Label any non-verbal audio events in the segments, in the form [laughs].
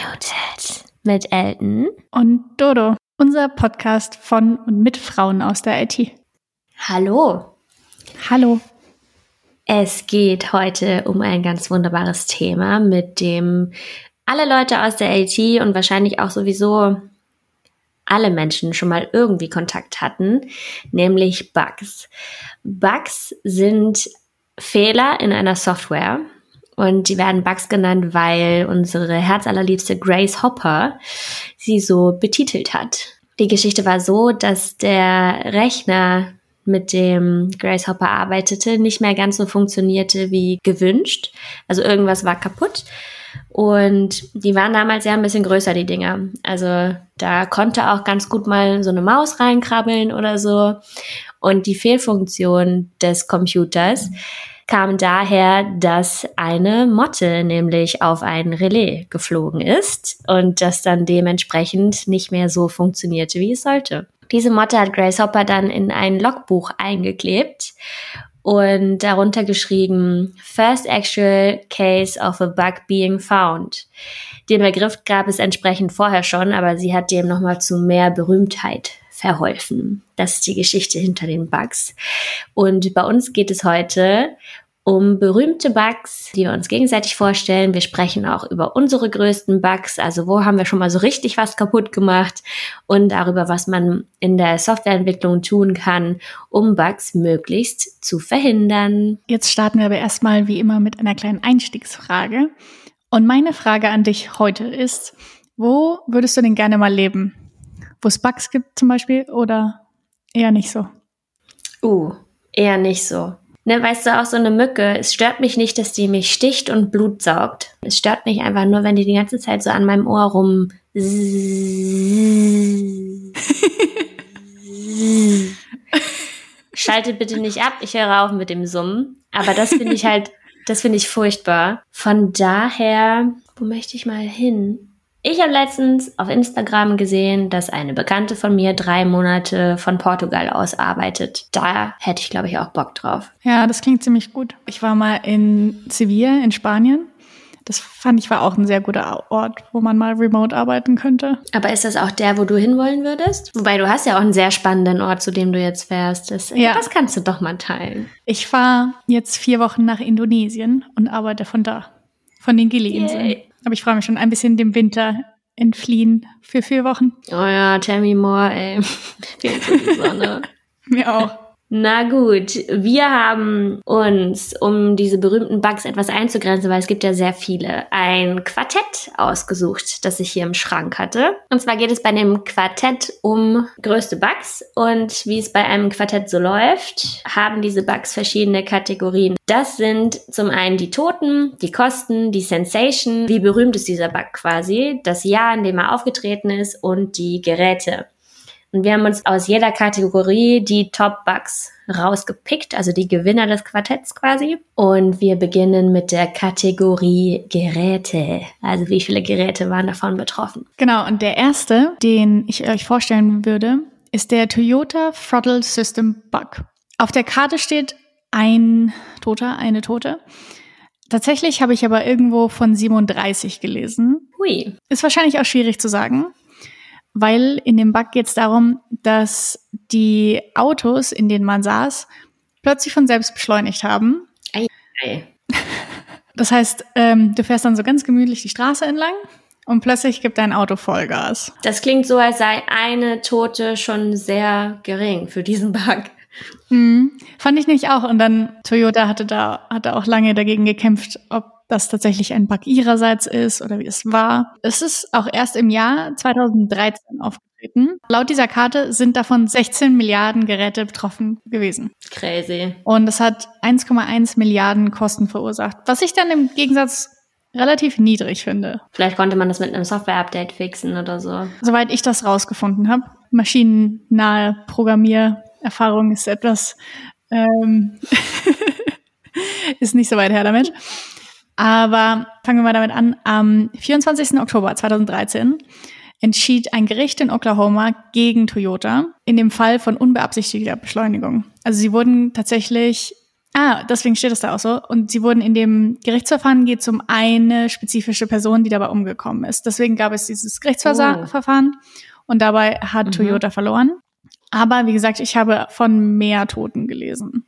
Unmuted mit Elton und Dodo, unser Podcast von und mit Frauen aus der IT. Hallo. Hallo. Es geht heute um ein ganz wunderbares Thema, mit dem alle Leute aus der IT und wahrscheinlich auch sowieso alle Menschen schon mal irgendwie Kontakt hatten, nämlich Bugs. Bugs sind Fehler in einer Software und die werden Bugs genannt, weil unsere herzallerliebste Grace Hopper sie so betitelt hat. Die Geschichte war so, dass der Rechner, mit dem Grace Hopper arbeitete, nicht mehr ganz so funktionierte wie gewünscht. Also irgendwas war kaputt. Und die waren damals ja ein bisschen größer, die Dinger. Also da konnte auch ganz gut mal so eine Maus reinkrabbeln oder so. Und die Fehlfunktion des Computers kam daher, dass eine Motte nämlich auf ein Relais geflogen ist und das dann dementsprechend nicht mehr so funktionierte, wie es sollte. Diese Motte hat Grace Hopper dann in ein Logbuch eingeklebt und darunter geschrieben, First Actual Case of a Bug Being Found. Den Begriff gab es entsprechend vorher schon, aber sie hat dem nochmal zu mehr Berühmtheit verholfen. Das ist die Geschichte hinter den Bugs. Und bei uns geht es heute um berühmte Bugs, die wir uns gegenseitig vorstellen. Wir sprechen auch über unsere größten Bugs, also wo haben wir schon mal so richtig was kaputt gemacht und darüber, was man in der Softwareentwicklung tun kann, um Bugs möglichst zu verhindern. Jetzt starten wir aber erstmal wie immer mit einer kleinen Einstiegsfrage. Und meine Frage an dich heute ist, wo würdest du denn gerne mal leben? Wo es Bugs gibt zum Beispiel oder eher nicht so? Uh, eher nicht so. Ne, weißt du, auch so eine Mücke, es stört mich nicht, dass die mich sticht und Blut saugt. Es stört mich einfach nur, wenn die die ganze Zeit so an meinem Ohr rum. [laughs] Schaltet bitte nicht ab, ich höre auf mit dem Summen. Aber das finde ich halt, das finde ich furchtbar. Von daher, wo möchte ich mal hin? Ich habe letztens auf Instagram gesehen, dass eine Bekannte von mir drei Monate von Portugal aus arbeitet. Da hätte ich, glaube ich, auch Bock drauf. Ja, das klingt ziemlich gut. Ich war mal in Sevilla in Spanien. Das fand ich war auch ein sehr guter Ort, wo man mal remote arbeiten könnte. Aber ist das auch der, wo du hinwollen würdest? Wobei du hast ja auch einen sehr spannenden Ort, zu dem du jetzt fährst. Das, ja. das kannst du doch mal teilen. Ich fahre jetzt vier Wochen nach Indonesien und arbeite von da, von den Gili-Inseln. Aber ich freue mich schon ein bisschen dem Winter entfliehen für vier Wochen. Oh ja, tell me more, ey. Fehlt so die Sonne. [laughs] Mir auch. Na gut, wir haben uns, um diese berühmten Bugs etwas einzugrenzen, weil es gibt ja sehr viele, ein Quartett ausgesucht, das ich hier im Schrank hatte. Und zwar geht es bei dem Quartett um größte Bugs und wie es bei einem Quartett so läuft, haben diese Bugs verschiedene Kategorien. Das sind zum einen die Toten, die Kosten, die Sensation, wie berühmt ist dieser Bug quasi, das Jahr, in dem er aufgetreten ist und die Geräte. Und wir haben uns aus jeder Kategorie die Top-Bugs rausgepickt, also die Gewinner des Quartetts quasi. Und wir beginnen mit der Kategorie Geräte. Also wie viele Geräte waren davon betroffen? Genau, und der erste, den ich euch vorstellen würde, ist der Toyota Throttle System Bug. Auf der Karte steht ein Toter, eine Tote. Tatsächlich habe ich aber irgendwo von 37 gelesen. Hui. Ist wahrscheinlich auch schwierig zu sagen weil in dem Bug geht es darum, dass die Autos, in denen man saß, plötzlich von selbst beschleunigt haben. Ei, ei. [laughs] Das heißt, ähm, du fährst dann so ganz gemütlich die Straße entlang und plötzlich gibt dein Auto Vollgas. Das klingt so, als sei eine Tote schon sehr gering für diesen Bug. Mhm. Fand ich nämlich auch. Und dann Toyota hatte da hatte auch lange dagegen gekämpft, ob das tatsächlich ein Bug ihrerseits ist oder wie es war. Es ist auch erst im Jahr 2013 aufgetreten. Laut dieser Karte sind davon 16 Milliarden Geräte betroffen gewesen. Crazy. Und es hat 1,1 Milliarden Kosten verursacht, was ich dann im Gegensatz relativ niedrig finde. Vielleicht konnte man das mit einem Software-Update fixen oder so. Soweit ich das rausgefunden habe. Maschinennahe Programmiererfahrung ist etwas, ähm, [laughs] ist nicht so weit her damit. Aber fangen wir mal damit an. Am 24. Oktober 2013 entschied ein Gericht in Oklahoma gegen Toyota in dem Fall von unbeabsichtigter Beschleunigung. Also sie wurden tatsächlich, ah deswegen steht es da auch so. Und sie wurden in dem Gerichtsverfahren geht es um eine spezifische Person, die dabei umgekommen ist. Deswegen gab es dieses Gerichtsverfahren oh. und dabei hat mhm. Toyota verloren. Aber wie gesagt, ich habe von mehr Toten gelesen.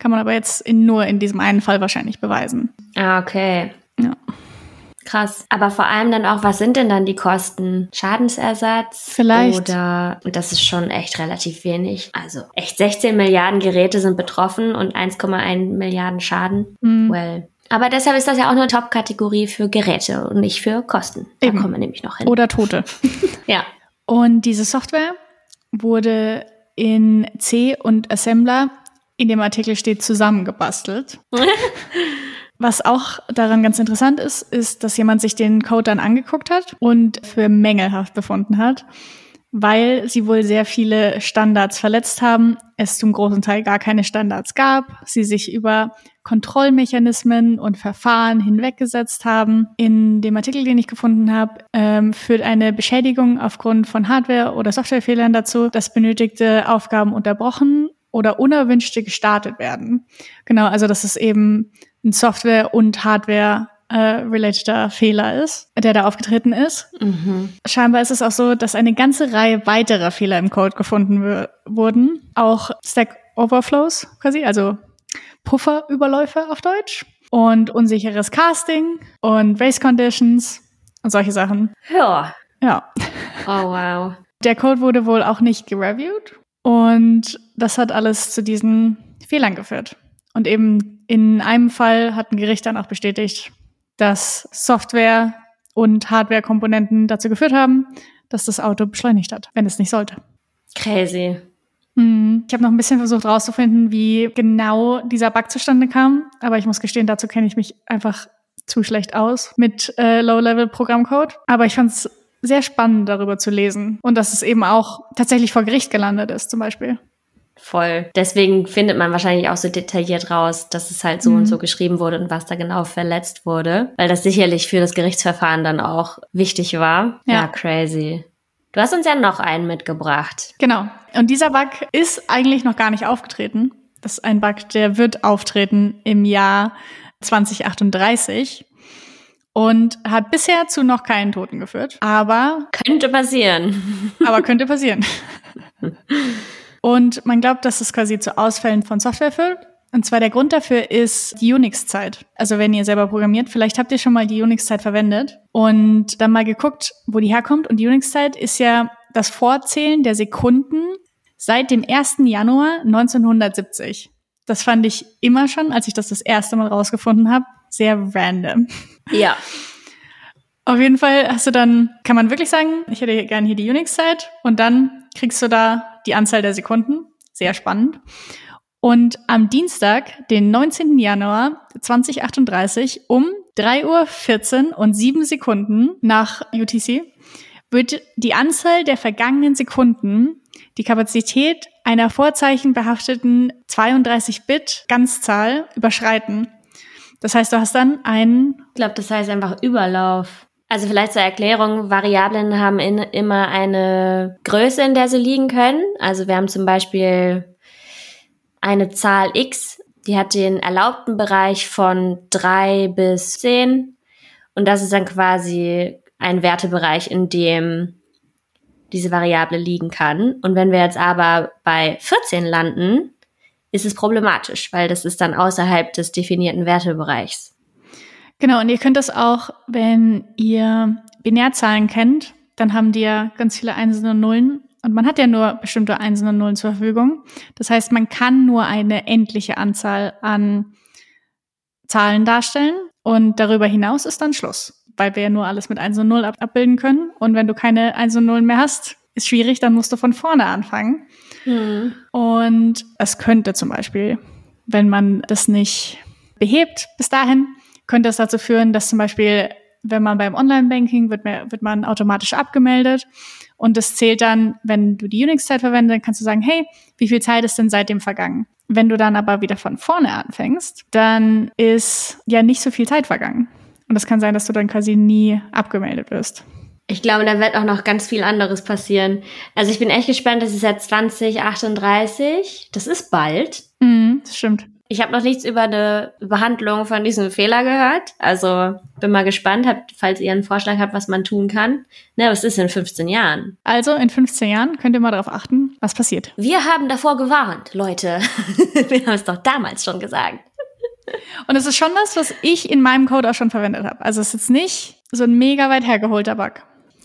Kann man aber jetzt in, nur in diesem einen Fall wahrscheinlich beweisen. Ah, okay. Ja. Krass. Aber vor allem dann auch, was sind denn dann die Kosten? Schadensersatz? Vielleicht. Oder, das ist schon echt relativ wenig. Also echt 16 Milliarden Geräte sind betroffen und 1,1 Milliarden Schaden. Mhm. Well. Aber deshalb ist das ja auch eine Top-Kategorie für Geräte und nicht für Kosten. Da Eben. kommen wir nämlich noch hin. Oder Tote. [laughs] ja. Und diese Software wurde in C und Assembler in dem Artikel steht zusammengebastelt. [laughs] Was auch daran ganz interessant ist, ist, dass jemand sich den Code dann angeguckt hat und für mängelhaft befunden hat, weil sie wohl sehr viele Standards verletzt haben, es zum großen Teil gar keine Standards gab, sie sich über Kontrollmechanismen und Verfahren hinweggesetzt haben. In dem Artikel, den ich gefunden habe, ähm, führt eine Beschädigung aufgrund von Hardware- oder Softwarefehlern dazu, dass benötigte Aufgaben unterbrochen oder unerwünschte gestartet werden. Genau, also das ist eben ein Software- und Hardware-relateter äh, Fehler ist, der da aufgetreten ist. Mhm. Scheinbar ist es auch so, dass eine ganze Reihe weiterer Fehler im Code gefunden wurden. Auch Stack Overflows quasi, also Pufferüberläufe auf Deutsch. Und unsicheres Casting und Race Conditions und solche Sachen. Ja. Ja. Oh, wow. Der Code wurde wohl auch nicht gereviewt. Und das hat alles zu diesen Fehlern geführt. Und eben in einem Fall hat ein Gericht dann auch bestätigt, dass Software und Hardware-Komponenten dazu geführt haben, dass das Auto beschleunigt hat, wenn es nicht sollte. Crazy. Hm, ich habe noch ein bisschen versucht herauszufinden, wie genau dieser Bug zustande kam, aber ich muss gestehen, dazu kenne ich mich einfach zu schlecht aus mit äh, Low-Level-Programmcode. Aber ich fand es sehr spannend, darüber zu lesen und dass es eben auch tatsächlich vor Gericht gelandet ist, zum Beispiel. Voll. Deswegen findet man wahrscheinlich auch so detailliert raus, dass es halt so mhm. und so geschrieben wurde und was da genau verletzt wurde, weil das sicherlich für das Gerichtsverfahren dann auch wichtig war. Ja, ja crazy. Du hast uns ja noch einen mitgebracht. Genau. Und dieser Bug ist eigentlich noch gar nicht aufgetreten. Das ist ein Bug, der wird auftreten im Jahr 2038 und hat bisher zu noch keinen Toten geführt. Aber könnte passieren. Aber könnte [laughs] passieren. Und man glaubt, dass es quasi zu Ausfällen von Software führt. Und zwar der Grund dafür ist die Unix-Zeit. Also wenn ihr selber programmiert, vielleicht habt ihr schon mal die Unix-Zeit verwendet und dann mal geguckt, wo die herkommt. Und die Unix-Zeit ist ja das Vorzählen der Sekunden seit dem 1. Januar 1970. Das fand ich immer schon, als ich das das erste Mal rausgefunden habe, sehr random. Ja. Auf jeden Fall hast du dann, kann man wirklich sagen, ich hätte gerne hier die Unix-Zeit und dann kriegst du da die Anzahl der Sekunden. Sehr spannend. Und am Dienstag, den 19. Januar 2038 um 3.14 Uhr und 7 Sekunden nach UTC wird die Anzahl der vergangenen Sekunden die Kapazität einer vorzeichenbehafteten 32-Bit-Ganzzahl überschreiten. Das heißt, du hast dann einen. Ich glaube, das heißt einfach Überlauf. Also vielleicht zur Erklärung, Variablen haben in, immer eine Größe, in der sie liegen können. Also wir haben zum Beispiel eine Zahl x, die hat den erlaubten Bereich von drei bis zehn Und das ist dann quasi ein Wertebereich, in dem diese Variable liegen kann. Und wenn wir jetzt aber bei 14 landen, ist es problematisch, weil das ist dann außerhalb des definierten Wertebereichs. Genau, und ihr könnt das auch, wenn ihr Binärzahlen kennt, dann haben die ja ganz viele Einsen und Nullen. Und man hat ja nur bestimmte Einsen und Nullen zur Verfügung. Das heißt, man kann nur eine endliche Anzahl an Zahlen darstellen. Und darüber hinaus ist dann Schluss, weil wir ja nur alles mit Einsen und Null ab abbilden können. Und wenn du keine Einsen und Nullen mehr hast, ist schwierig, dann musst du von vorne anfangen. Mhm. Und es könnte zum Beispiel, wenn man das nicht behebt bis dahin, könnte es dazu führen, dass zum Beispiel, wenn man beim Online-Banking wird, wird man automatisch abgemeldet und das zählt dann, wenn du die Unix-Zeit verwendest, dann kannst du sagen, hey, wie viel Zeit ist denn seitdem vergangen? Wenn du dann aber wieder von vorne anfängst, dann ist ja nicht so viel Zeit vergangen. Und es kann sein, dass du dann quasi nie abgemeldet wirst. Ich glaube, da wird auch noch ganz viel anderes passieren. Also ich bin echt gespannt, das ist jetzt 2038. Das ist bald. Mhm, das stimmt. Ich habe noch nichts über eine Behandlung von diesem Fehler gehört. Also bin mal gespannt, habt, falls ihr einen Vorschlag habt, was man tun kann. Ne, was ist in 15 Jahren? Also in 15 Jahren könnt ihr mal darauf achten, was passiert. Wir haben davor gewarnt, Leute. [laughs] Wir haben es doch damals schon gesagt. Und es ist schon das, was ich in meinem Code auch schon verwendet habe. Also es ist jetzt nicht so ein mega weit hergeholter Bug.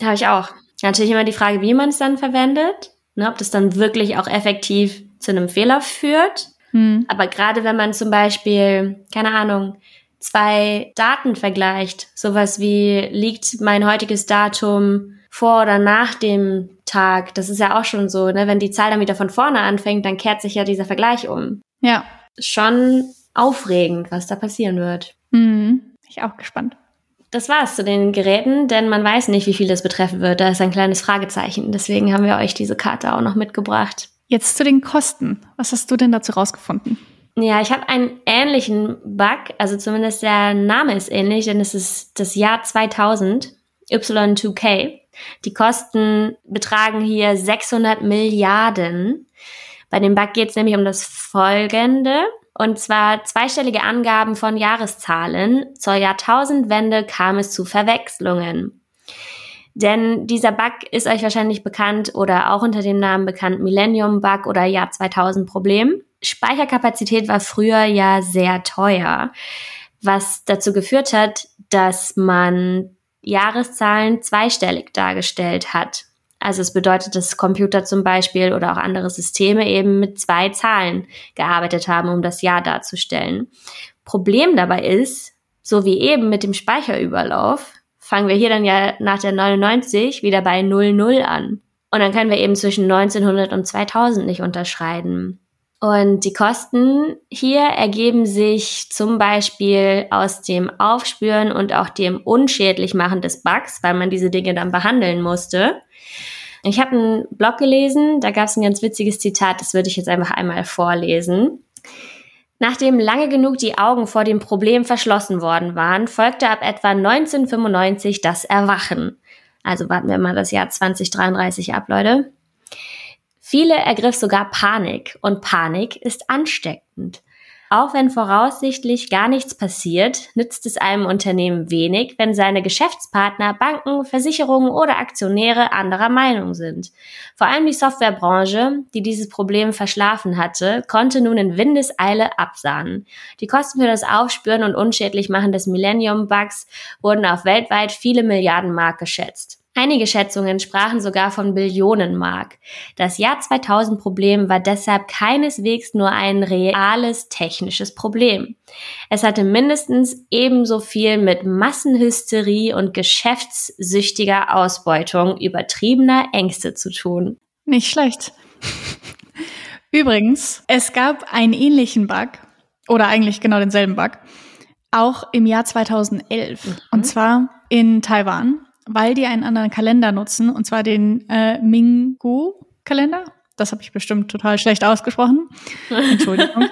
Habe ich auch. Natürlich immer die Frage, wie man es dann verwendet. Ne, ob das dann wirklich auch effektiv zu einem Fehler führt. Hm. Aber gerade wenn man zum Beispiel, keine Ahnung, zwei Daten vergleicht, sowas wie liegt mein heutiges Datum vor oder nach dem Tag, das ist ja auch schon so, ne? Wenn die Zahl dann wieder von vorne anfängt, dann kehrt sich ja dieser Vergleich um. Ja. Schon aufregend, was da passieren wird. Mhm. Ich auch gespannt. Das war's zu den Geräten, denn man weiß nicht, wie viel das betreffen wird. Da ist ein kleines Fragezeichen. Deswegen haben wir euch diese Karte auch noch mitgebracht. Jetzt zu den Kosten. Was hast du denn dazu rausgefunden? Ja, ich habe einen ähnlichen Bug, also zumindest der Name ist ähnlich, denn es ist das Jahr 2000, Y2K. Die Kosten betragen hier 600 Milliarden. Bei dem Bug geht es nämlich um das Folgende. Und zwar zweistellige Angaben von Jahreszahlen. Zur Jahrtausendwende kam es zu Verwechslungen. Denn dieser Bug ist euch wahrscheinlich bekannt oder auch unter dem Namen bekannt Millennium Bug oder Jahr 2000 Problem. Speicherkapazität war früher ja sehr teuer, was dazu geführt hat, dass man Jahreszahlen zweistellig dargestellt hat. Also es bedeutet, dass Computer zum Beispiel oder auch andere Systeme eben mit zwei Zahlen gearbeitet haben, um das Jahr darzustellen. Problem dabei ist, so wie eben mit dem Speicherüberlauf, fangen wir hier dann ja nach der 99 wieder bei 00 an. Und dann können wir eben zwischen 1900 und 2000 nicht unterscheiden. Und die Kosten hier ergeben sich zum Beispiel aus dem Aufspüren und auch dem Unschädlichmachen des Bugs, weil man diese Dinge dann behandeln musste. Ich habe einen Blog gelesen, da gab es ein ganz witziges Zitat, das würde ich jetzt einfach einmal vorlesen. Nachdem lange genug die Augen vor dem Problem verschlossen worden waren, folgte ab etwa 1995 das Erwachen. Also warten wir mal das Jahr 2033 ab, Leute. Viele ergriff sogar Panik und Panik ist ansteckend. Auch wenn voraussichtlich gar nichts passiert, nützt es einem Unternehmen wenig, wenn seine Geschäftspartner, Banken, Versicherungen oder Aktionäre anderer Meinung sind. Vor allem die Softwarebranche, die dieses Problem verschlafen hatte, konnte nun in Windeseile absahnen. Die Kosten für das Aufspüren und unschädlich machen des Millennium-Bugs wurden auf weltweit viele Milliarden Mark geschätzt. Einige Schätzungen sprachen sogar von Billionen Mark. Das Jahr 2000 Problem war deshalb keineswegs nur ein reales technisches Problem. Es hatte mindestens ebenso viel mit Massenhysterie und geschäftssüchtiger Ausbeutung übertriebener Ängste zu tun. Nicht schlecht. Übrigens, es gab einen ähnlichen Bug, oder eigentlich genau denselben Bug, auch im Jahr 2011. Mhm. Und zwar in Taiwan weil die einen anderen Kalender nutzen, und zwar den äh, Mingu-Kalender. Das habe ich bestimmt total schlecht ausgesprochen. [laughs] Entschuldigung.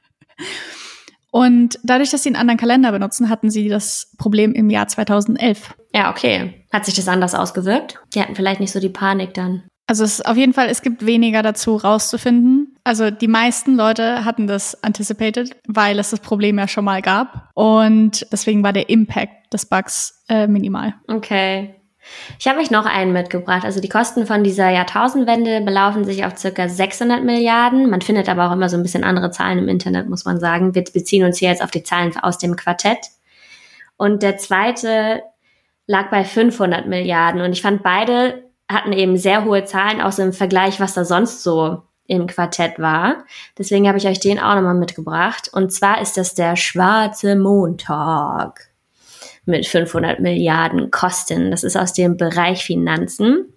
[laughs] und dadurch, dass sie einen anderen Kalender benutzen, hatten sie das Problem im Jahr 2011. Ja, okay. Hat sich das anders ausgewirkt? Die hatten vielleicht nicht so die Panik dann. Also es auf jeden Fall, es gibt weniger dazu rauszufinden. Also die meisten Leute hatten das anticipated, weil es das Problem ja schon mal gab. Und deswegen war der Impact des Bugs äh, minimal. Okay. Ich habe euch noch einen mitgebracht. Also die Kosten von dieser Jahrtausendwende belaufen sich auf circa 600 Milliarden. Man findet aber auch immer so ein bisschen andere Zahlen im Internet, muss man sagen. Wir beziehen uns hier jetzt auf die Zahlen aus dem Quartett. Und der zweite lag bei 500 Milliarden. Und ich fand beide hatten eben sehr hohe Zahlen, auch so im Vergleich, was da sonst so im Quartett war. Deswegen habe ich euch den auch nochmal mitgebracht. Und zwar ist das der schwarze Montag mit 500 Milliarden Kosten. Das ist aus dem Bereich Finanzen.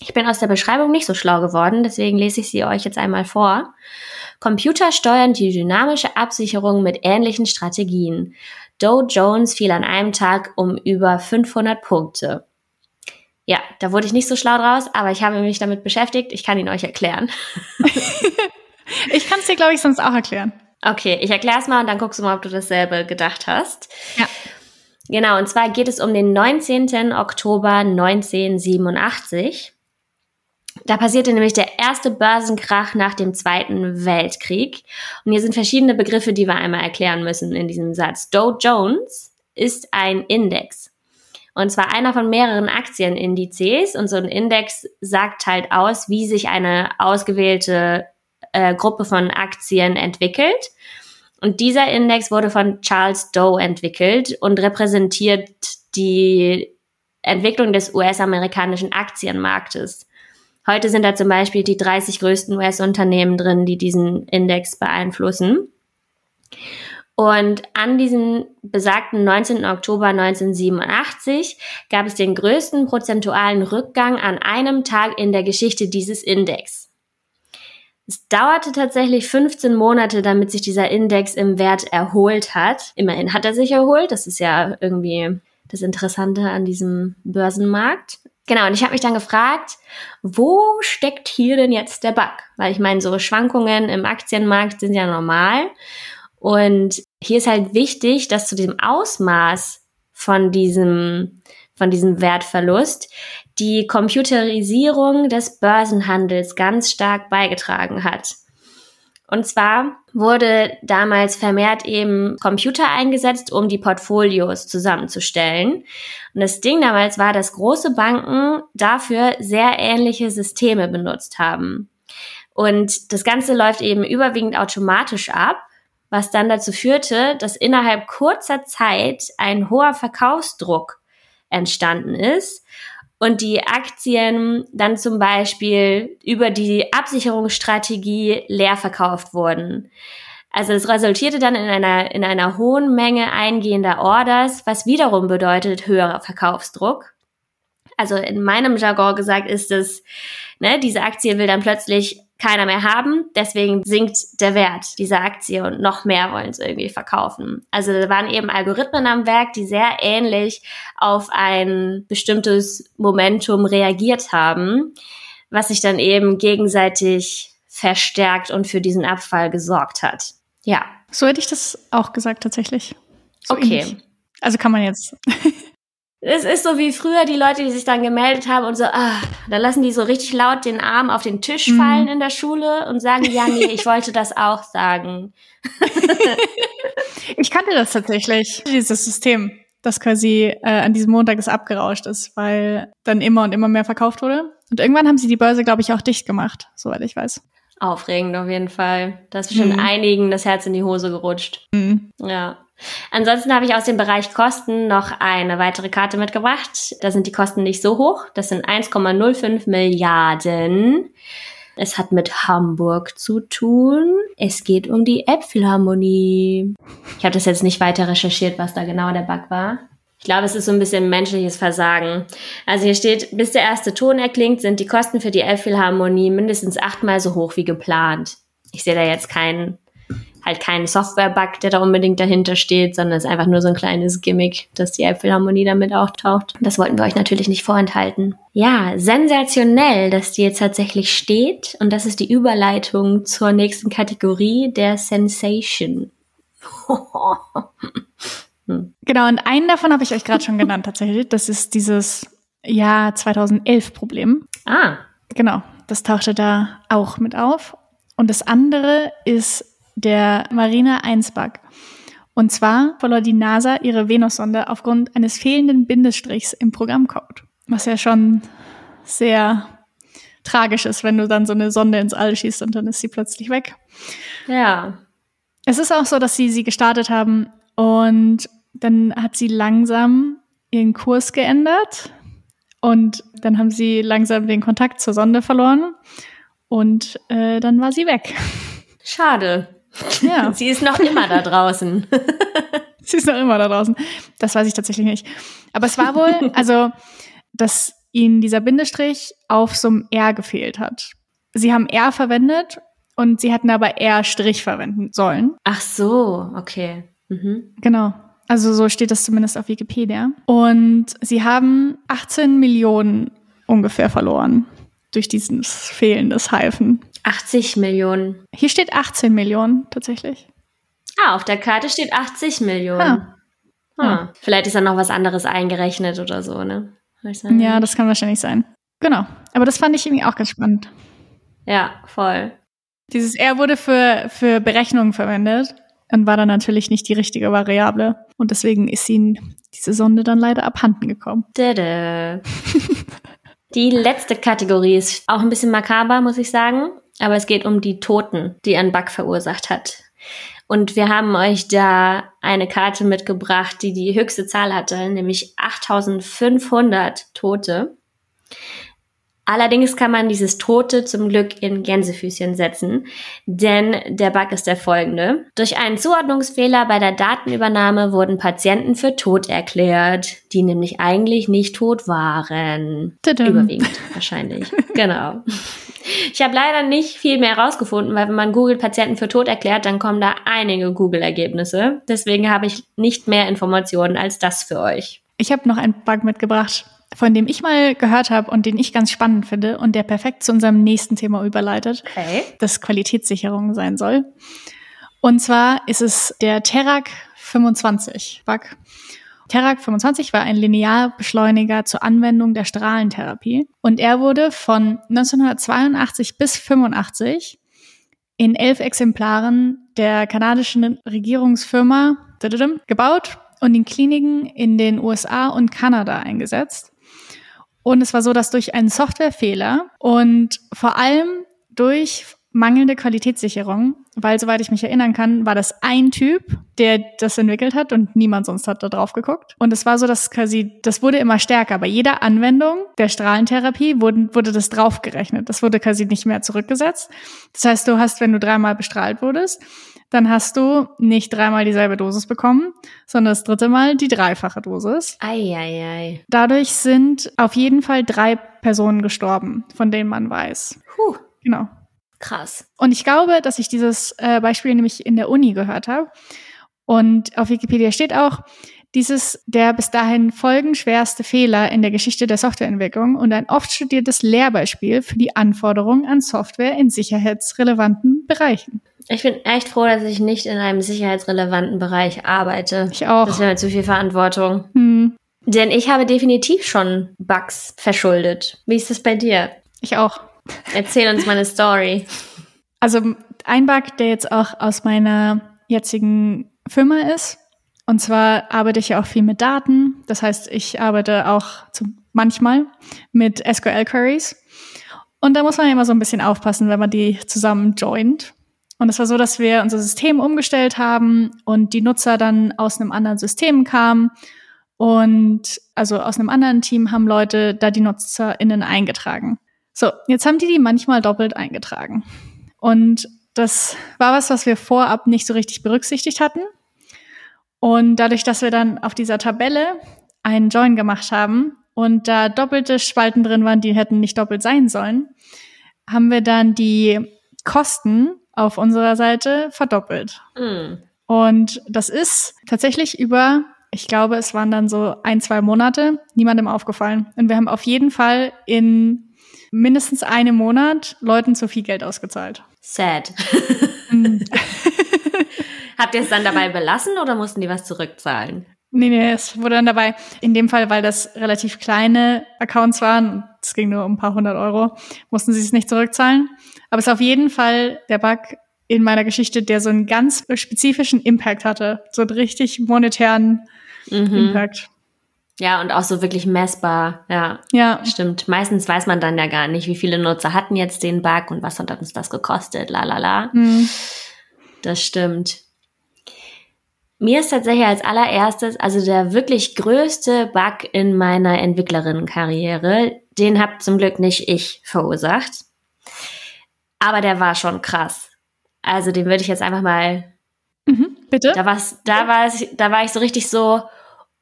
Ich bin aus der Beschreibung nicht so schlau geworden, deswegen lese ich sie euch jetzt einmal vor. Computer steuern die dynamische Absicherung mit ähnlichen Strategien. Dow Jones fiel an einem Tag um über 500 Punkte. Ja, da wurde ich nicht so schlau draus, aber ich habe mich damit beschäftigt. Ich kann ihn euch erklären. [laughs] ich kann es dir, glaube ich, sonst auch erklären. Okay, ich erkläre es mal und dann guckst du mal, ob du dasselbe gedacht hast. Ja. Genau, und zwar geht es um den 19. Oktober 1987. Da passierte nämlich der erste Börsenkrach nach dem Zweiten Weltkrieg. Und hier sind verschiedene Begriffe, die wir einmal erklären müssen in diesem Satz. Dow Jones ist ein Index. Und zwar einer von mehreren Aktienindizes. Und so ein Index sagt halt aus, wie sich eine ausgewählte äh, Gruppe von Aktien entwickelt. Und dieser Index wurde von Charles Doe entwickelt und repräsentiert die Entwicklung des US-amerikanischen Aktienmarktes. Heute sind da zum Beispiel die 30 größten US-Unternehmen drin, die diesen Index beeinflussen. Und an diesem besagten 19. Oktober 1987 gab es den größten prozentualen Rückgang an einem Tag in der Geschichte dieses Index. Es dauerte tatsächlich 15 Monate, damit sich dieser Index im Wert erholt hat. Immerhin hat er sich erholt. Das ist ja irgendwie das Interessante an diesem Börsenmarkt. Genau, und ich habe mich dann gefragt, wo steckt hier denn jetzt der Bug? Weil ich meine, so Schwankungen im Aktienmarkt sind ja normal. Und hier ist halt wichtig, dass zu diesem Ausmaß von diesem, von diesem Wertverlust die Computerisierung des Börsenhandels ganz stark beigetragen hat. Und zwar wurde damals vermehrt eben Computer eingesetzt, um die Portfolios zusammenzustellen. Und das Ding damals war, dass große Banken dafür sehr ähnliche Systeme benutzt haben. Und das Ganze läuft eben überwiegend automatisch ab, was dann dazu führte, dass innerhalb kurzer Zeit ein hoher Verkaufsdruck entstanden ist und die Aktien dann zum Beispiel über die Absicherungsstrategie leer verkauft wurden. Also es resultierte dann in einer, in einer hohen Menge eingehender Orders, was wiederum bedeutet höherer Verkaufsdruck. Also in meinem Jargon gesagt ist es, ne, diese Aktie will dann plötzlich keiner mehr haben. Deswegen sinkt der Wert dieser Aktie und noch mehr wollen es irgendwie verkaufen. Also da waren eben Algorithmen am Werk, die sehr ähnlich auf ein bestimmtes Momentum reagiert haben, was sich dann eben gegenseitig verstärkt und für diesen Abfall gesorgt hat. Ja. So hätte ich das auch gesagt tatsächlich. So okay. Ähnlich. Also kann man jetzt es ist so wie früher die Leute, die sich dann gemeldet haben und so, ah, da lassen die so richtig laut den Arm auf den Tisch mhm. fallen in der Schule und sagen, ja, nee, [laughs] ich wollte das auch sagen. [laughs] ich kannte das tatsächlich, dieses System, das quasi äh, an diesem Montag ist abgerauscht ist, weil dann immer und immer mehr verkauft wurde. Und irgendwann haben sie die Börse, glaube ich, auch dicht gemacht, soweit ich weiß. Aufregend auf jeden Fall. Da ist schon mhm. einigen das Herz in die Hose gerutscht. Mhm. Ja. Ansonsten habe ich aus dem Bereich Kosten noch eine weitere Karte mitgebracht. Da sind die Kosten nicht so hoch. Das sind 1,05 Milliarden. Es hat mit Hamburg zu tun. Es geht um die Äpfelharmonie. Ich habe das jetzt nicht weiter recherchiert, was da genau der Bug war. Ich glaube, es ist so ein bisschen menschliches Versagen. Also hier steht, bis der erste Ton erklingt, sind die Kosten für die Elbphilharmonie mindestens achtmal so hoch wie geplant. Ich sehe da jetzt keinen halt kein Software-Bug, der da unbedingt dahinter steht, sondern es ist einfach nur so ein kleines Gimmick, dass die Elbphilharmonie damit auftaucht. Das wollten wir euch natürlich nicht vorenthalten. Ja, sensationell, dass die jetzt tatsächlich steht und das ist die Überleitung zur nächsten Kategorie der Sensation. [laughs] hm. Genau, und einen davon habe ich euch gerade schon genannt tatsächlich. Das ist dieses Jahr 2011 Problem. Ah. Genau, das tauchte da auch mit auf. Und das andere ist der Marina 1-Bug. Und zwar verlor die NASA ihre Venussonde aufgrund eines fehlenden Bindestrichs im Programmcode. Was ja schon sehr tragisch ist, wenn du dann so eine Sonde ins All schießt und dann ist sie plötzlich weg. Ja. Es ist auch so, dass sie sie gestartet haben und dann hat sie langsam ihren Kurs geändert und dann haben sie langsam den Kontakt zur Sonde verloren und äh, dann war sie weg. Schade. Ja. [laughs] Sie ist noch immer da draußen. [laughs] Sie ist noch immer da draußen. Das weiß ich tatsächlich nicht. Aber es war wohl, [laughs] also, dass ihnen dieser Bindestrich auf so einem R gefehlt hat. Sie haben R verwendet und sie hätten aber R Strich verwenden sollen. Ach so, okay. Mhm. Genau. Also so steht das zumindest auf Wikipedia. Und sie haben 18 Millionen ungefähr verloren durch dieses Fehlen des Hyphen. 80 Millionen. Hier steht 18 Millionen tatsächlich. Ah, auf der Karte steht 80 Millionen. Ah. Ah. Vielleicht ist da noch was anderes eingerechnet oder so, ne? Ja, das kann wahrscheinlich sein. Genau. aber das fand ich irgendwie auch ganz spannend. Ja, voll. Dieses R wurde für, für Berechnungen verwendet und war dann natürlich nicht die richtige Variable. Und deswegen ist ihnen diese Sonde dann leider abhanden gekommen. Dada. [laughs] die letzte Kategorie ist auch ein bisschen makaber, muss ich sagen. Aber es geht um die Toten, die ein Bug verursacht hat. Und wir haben euch da eine Karte mitgebracht, die die höchste Zahl hatte, nämlich 8500 Tote. Allerdings kann man dieses Tote zum Glück in Gänsefüßchen setzen, denn der Bug ist der folgende. Durch einen Zuordnungsfehler bei der Datenübernahme wurden Patienten für tot erklärt, die nämlich eigentlich nicht tot waren. Tudum. Überwiegend wahrscheinlich. [laughs] genau. Ich habe leider nicht viel mehr rausgefunden, weil wenn man Google Patienten für tot erklärt, dann kommen da einige Google-Ergebnisse. Deswegen habe ich nicht mehr Informationen als das für euch. Ich habe noch einen Bug mitgebracht von dem ich mal gehört habe und den ich ganz spannend finde und der perfekt zu unserem nächsten Thema überleitet, Okay. das Qualitätssicherung sein soll. Und zwar ist es der Terac 25 Bug. Terac 25 war ein Linearbeschleuniger zur Anwendung der Strahlentherapie und er wurde von 1982 bis 85 in elf Exemplaren der kanadischen Regierungsfirma gebaut und in Kliniken in den USA und Kanada eingesetzt. Und es war so, dass durch einen Softwarefehler und vor allem durch mangelnde Qualitätssicherung, weil soweit ich mich erinnern kann, war das ein Typ, der das entwickelt hat und niemand sonst hat da drauf geguckt. Und es war so, dass quasi, das wurde immer stärker. Bei jeder Anwendung der Strahlentherapie wurde, wurde das draufgerechnet. Das wurde quasi nicht mehr zurückgesetzt. Das heißt, du hast, wenn du dreimal bestrahlt wurdest, dann hast du nicht dreimal dieselbe Dosis bekommen, sondern das dritte Mal die dreifache Dosis. Eieiei. Dadurch sind auf jeden Fall drei Personen gestorben, von denen man weiß. Puh, Genau. Krass. Und ich glaube, dass ich dieses äh, Beispiel nämlich in der Uni gehört habe. Und auf Wikipedia steht auch, dieses der bis dahin folgenschwerste Fehler in der Geschichte der Softwareentwicklung und ein oft studiertes Lehrbeispiel für die Anforderungen an Software in sicherheitsrelevanten Bereichen. Ich bin echt froh, dass ich nicht in einem sicherheitsrelevanten Bereich arbeite. Ich auch. Das wäre zu viel Verantwortung. Hm, Denn ich habe definitiv schon Bugs verschuldet. Wie ist das bei dir? ich auch. Erzähl uns mal eine Story. Also ein Bug, der jetzt auch aus meiner jetzigen Firma ist. Und zwar arbeite ich ja auch viel mit Daten. Das heißt, ich arbeite auch zum, manchmal mit SQL-Queries. Und da muss man ja immer so ein bisschen aufpassen, wenn man die zusammen joint. Und es war so, dass wir unser System umgestellt haben und die Nutzer dann aus einem anderen System kamen. Und also aus einem anderen Team haben Leute da die NutzerInnen eingetragen. So, jetzt haben die die manchmal doppelt eingetragen. Und das war was, was wir vorab nicht so richtig berücksichtigt hatten. Und dadurch, dass wir dann auf dieser Tabelle einen Join gemacht haben und da doppelte Spalten drin waren, die hätten nicht doppelt sein sollen, haben wir dann die Kosten auf unserer Seite verdoppelt. Hm. Und das ist tatsächlich über, ich glaube, es waren dann so ein, zwei Monate, niemandem aufgefallen. Und wir haben auf jeden Fall in mindestens einem Monat Leuten zu viel Geld ausgezahlt. Sad. Mm. [laughs] Habt ihr es dann dabei belassen oder mussten die was zurückzahlen? Nee, nee, es wurde dann dabei, in dem Fall, weil das relativ kleine Accounts waren, es ging nur um ein paar hundert Euro, mussten sie es nicht zurückzahlen. Aber es ist auf jeden Fall der Bug in meiner Geschichte, der so einen ganz spezifischen Impact hatte. So einen richtig monetären Mhm. Impact. Ja, und auch so wirklich messbar. Ja, Ja, stimmt. Meistens weiß man dann ja gar nicht, wie viele Nutzer hatten jetzt den Bug und was hat uns das gekostet. La la la. hm. Das stimmt. Mir ist tatsächlich als allererstes, also der wirklich größte Bug in meiner Entwicklerinnenkarriere, den hab zum Glück nicht ich verursacht. Aber der war schon krass. Also den würde ich jetzt einfach mal, mhm. bitte. da war's, da war es, da war ich so richtig so,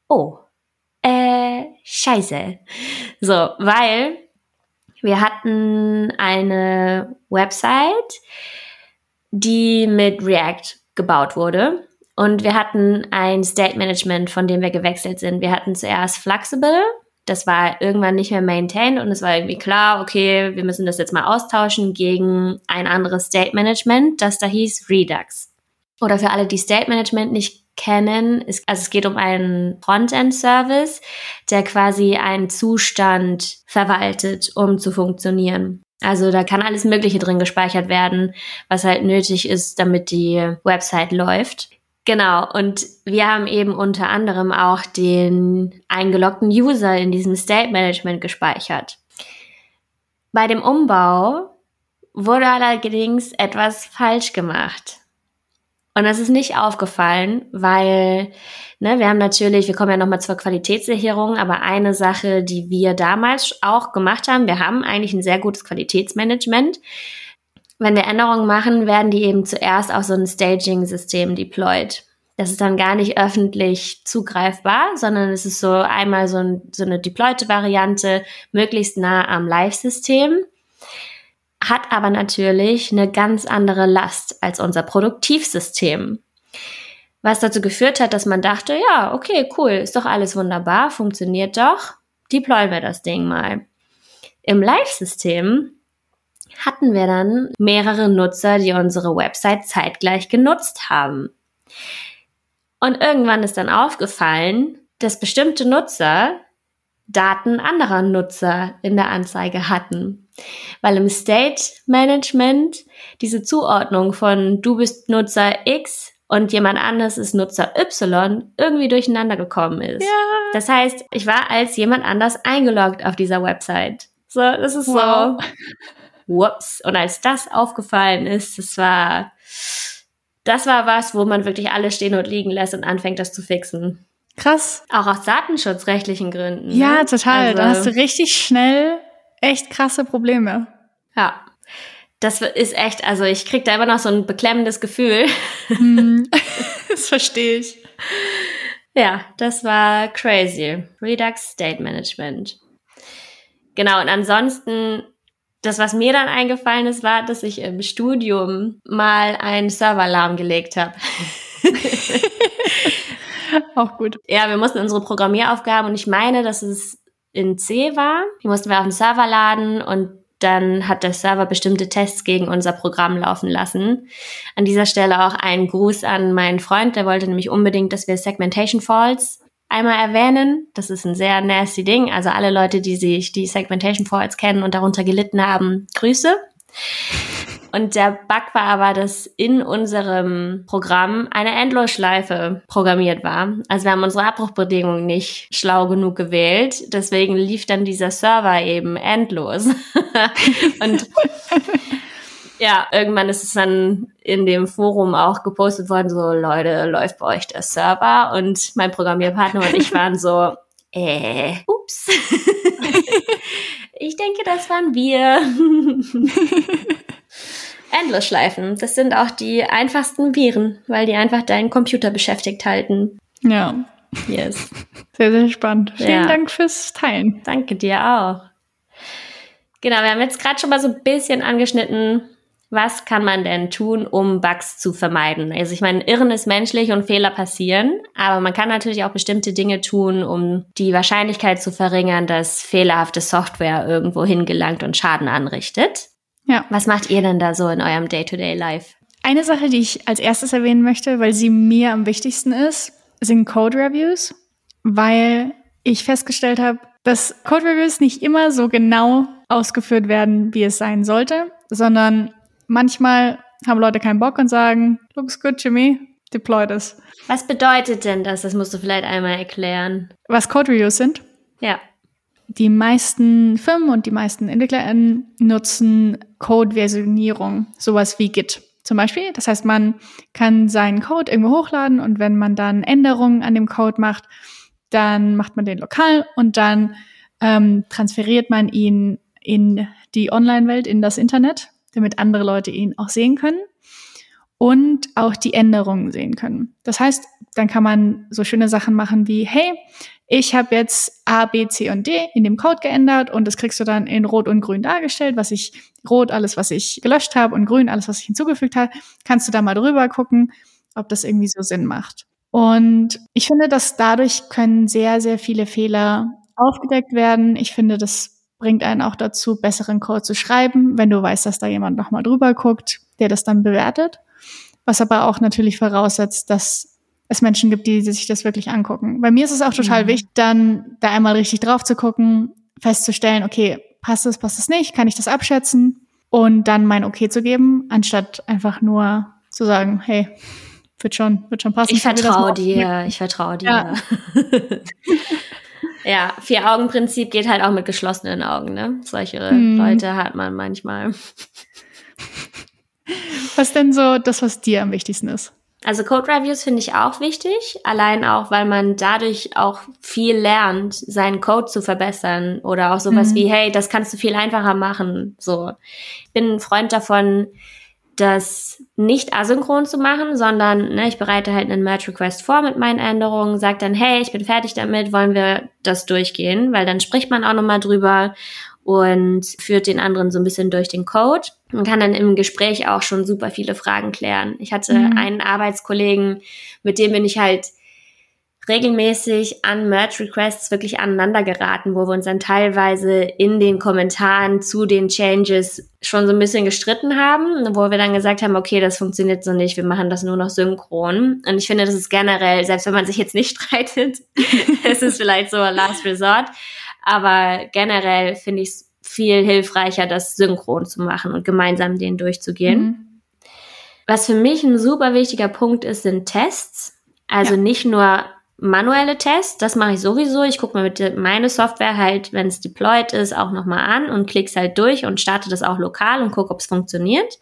oh, äh, scheiße. So, weil wir hatten eine Website, die mit React gebaut wurde. Und wir hatten ein State Management, von dem wir gewechselt sind. Wir hatten zuerst Flexible. Das war irgendwann nicht mehr maintained und es war irgendwie klar, okay, wir müssen das jetzt mal austauschen gegen ein anderes State Management, das da hieß Redux. Oder für alle, die State Management nicht kennen, ist, also es geht um einen Frontend-Service, der quasi einen Zustand verwaltet, um zu funktionieren. Also da kann alles Mögliche drin gespeichert werden, was halt nötig ist, damit die Website läuft. Genau, und wir haben eben unter anderem auch den eingeloggten User in diesem State Management gespeichert. Bei dem Umbau wurde allerdings etwas falsch gemacht. Und das ist nicht aufgefallen, weil ne, wir haben natürlich, wir kommen ja nochmal zur Qualitätssicherung, aber eine Sache, die wir damals auch gemacht haben, wir haben eigentlich ein sehr gutes Qualitätsmanagement. Wenn wir Änderungen machen, werden die eben zuerst auf so ein Staging-System deployed. Das ist dann gar nicht öffentlich zugreifbar, sondern es ist so einmal so, ein, so eine deployte Variante, möglichst nah am Live-System hat aber natürlich eine ganz andere Last als unser Produktivsystem. Was dazu geführt hat, dass man dachte, ja, okay, cool, ist doch alles wunderbar, funktioniert doch, deployen wir das Ding mal. Im Live-System hatten wir dann mehrere Nutzer, die unsere Website zeitgleich genutzt haben. Und irgendwann ist dann aufgefallen, dass bestimmte Nutzer Daten anderer Nutzer in der Anzeige hatten. Weil im State Management diese Zuordnung von du bist Nutzer X und jemand anderes ist Nutzer Y irgendwie durcheinander gekommen ist. Ja. Das heißt, ich war als jemand anders eingeloggt auf dieser Website. So, das ist wow. so. [laughs] Whoops. Und als das aufgefallen ist, das war, das war was, wo man wirklich alles stehen und liegen lässt und anfängt, das zu fixen. Krass. Auch aus datenschutzrechtlichen Gründen. Ja, ne? total. Also, da hast du richtig schnell echt krasse Probleme. Ja. Das ist echt, also ich krieg da immer noch so ein beklemmendes Gefühl. Hm. [laughs] das verstehe ich. Ja, das war crazy. Redux State Management. Genau, und ansonsten, das, was mir dann eingefallen ist, war, dass ich im Studium mal einen Server lahmgelegt habe. [laughs] [laughs] Auch gut. Ja, wir mussten unsere Programmieraufgaben und ich meine, dass es in C war. Die mussten wir auf den Server laden und dann hat der Server bestimmte Tests gegen unser Programm laufen lassen. An dieser Stelle auch einen Gruß an meinen Freund, der wollte nämlich unbedingt, dass wir Segmentation Faults einmal erwähnen. Das ist ein sehr nasty Ding. Also alle Leute, die sich die Segmentation Faults kennen und darunter gelitten haben, Grüße. Und der Bug war aber, dass in unserem Programm eine Endlosschleife programmiert war. Also wir haben unsere Abbruchbedingungen nicht schlau genug gewählt. Deswegen lief dann dieser Server eben endlos. [laughs] Und ja, irgendwann ist es dann in dem Forum auch gepostet worden, so Leute, läuft bei euch der Server? Und mein Programmierpartner und ich waren so, äh, ups. [laughs] ich denke, das waren wir. [laughs] Endlosschleifen. Das sind auch die einfachsten Viren, weil die einfach deinen Computer beschäftigt halten. Ja. Yes. Sehr, sehr spannend. Vielen ja. Dank fürs Teilen. Danke dir auch. Genau, wir haben jetzt gerade schon mal so ein bisschen angeschnitten, was kann man denn tun, um Bugs zu vermeiden? Also ich meine, Irren ist menschlich und Fehler passieren, aber man kann natürlich auch bestimmte Dinge tun, um die Wahrscheinlichkeit zu verringern, dass fehlerhafte Software irgendwo hingelangt und Schaden anrichtet. Ja. Was macht ihr denn da so in eurem Day-to-Day-Life? Eine Sache, die ich als erstes erwähnen möchte, weil sie mir am wichtigsten ist, sind Code-Reviews, weil ich festgestellt habe, dass Code-Reviews nicht immer so genau ausgeführt werden, wie es sein sollte, sondern manchmal haben Leute keinen Bock und sagen, looks good to me, deploy this. Was bedeutet denn das? Das musst du vielleicht einmal erklären. Was Code-Reviews sind? Ja. Die meisten Firmen und die meisten EntwicklerInnen nutzen Code-Versionierung, sowas wie Git zum Beispiel. Das heißt, man kann seinen Code irgendwo hochladen und wenn man dann Änderungen an dem Code macht, dann macht man den lokal und dann ähm, transferiert man ihn in die Online-Welt, in das Internet, damit andere Leute ihn auch sehen können und auch die Änderungen sehen können. Das heißt, dann kann man so schöne Sachen machen wie, hey, ich habe jetzt A, B, C und D in dem Code geändert und das kriegst du dann in Rot und Grün dargestellt, was ich Rot alles, was ich gelöscht habe und Grün alles, was ich hinzugefügt habe. Kannst du da mal drüber gucken, ob das irgendwie so Sinn macht. Und ich finde, dass dadurch können sehr, sehr viele Fehler aufgedeckt werden. Ich finde, das bringt einen auch dazu, besseren Code zu schreiben, wenn du weißt, dass da jemand nochmal drüber guckt, der das dann bewertet. Was aber auch natürlich voraussetzt, dass es Menschen gibt, die, sich das wirklich angucken. Bei mir ist es auch total mhm. wichtig, dann da einmal richtig drauf zu gucken, festzustellen, okay, passt es, passt es nicht, kann ich das abschätzen und dann mein Okay zu geben, anstatt einfach nur zu sagen, hey, wird schon, wird schon passen. Ich vertraue dir, ich vertraue dir. Ja. [laughs] ja, Vier-Augen-Prinzip geht halt auch mit geschlossenen Augen, ne? Solche hm. Leute hat man manchmal. Was denn so das, was dir am wichtigsten ist? Also Code Reviews finde ich auch wichtig, allein auch, weil man dadurch auch viel lernt, seinen Code zu verbessern oder auch sowas mhm. wie, hey, das kannst du viel einfacher machen. So, ich bin ein Freund davon, das nicht asynchron zu machen, sondern ne, ich bereite halt einen Merge Request vor mit meinen Änderungen, sage dann, hey, ich bin fertig damit, wollen wir das durchgehen, weil dann spricht man auch nochmal drüber und führt den anderen so ein bisschen durch den Code und kann dann im Gespräch auch schon super viele Fragen klären. Ich hatte mhm. einen Arbeitskollegen, mit dem bin ich halt regelmäßig an Merge Requests wirklich aneinander geraten, wo wir uns dann teilweise in den Kommentaren zu den Changes schon so ein bisschen gestritten haben, wo wir dann gesagt haben, okay, das funktioniert so nicht, wir machen das nur noch synchron. Und ich finde, das ist generell, selbst wenn man sich jetzt nicht [laughs] streitet, es ist vielleicht so ein Last Resort, aber generell finde ich es viel hilfreicher, das synchron zu machen und gemeinsam den durchzugehen. Mhm. Was für mich ein super wichtiger Punkt ist, sind Tests. Also ja. nicht nur manuelle Tests, das mache ich sowieso. Ich gucke mir mit meine Software halt, wenn es deployed ist, auch nochmal an und klick's halt durch und starte das auch lokal und gucke, ob es funktioniert.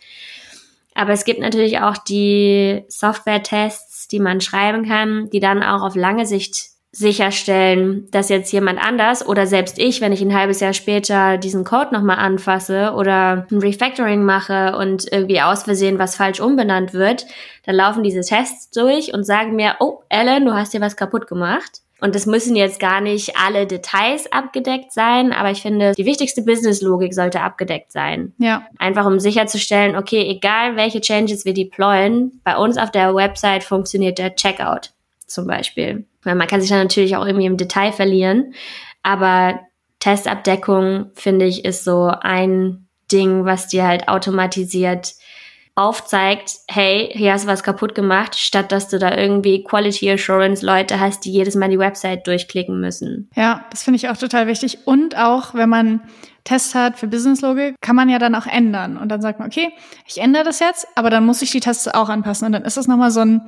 Aber es gibt natürlich auch die Software-Tests, die man schreiben kann, die dann auch auf lange Sicht sicherstellen, dass jetzt jemand anders oder selbst ich, wenn ich ein halbes Jahr später diesen Code nochmal anfasse oder ein Refactoring mache und irgendwie aus Versehen was falsch umbenannt wird, dann laufen diese Tests durch und sagen mir, oh, Ellen, du hast hier was kaputt gemacht. Und es müssen jetzt gar nicht alle Details abgedeckt sein, aber ich finde, die wichtigste Business-Logik sollte abgedeckt sein. Ja. Einfach um sicherzustellen, okay, egal welche Changes wir deployen, bei uns auf der Website funktioniert der Checkout zum Beispiel. Man kann sich dann natürlich auch irgendwie im Detail verlieren, aber Testabdeckung, finde ich, ist so ein Ding, was dir halt automatisiert aufzeigt, hey, hier hast du was kaputt gemacht, statt dass du da irgendwie Quality Assurance Leute hast, die jedes Mal die Website durchklicken müssen. Ja, das finde ich auch total wichtig. Und auch, wenn man Tests hat für Business Logik, kann man ja dann auch ändern. Und dann sagt man, okay, ich ändere das jetzt, aber dann muss ich die Tests auch anpassen. Und dann ist das nochmal so ein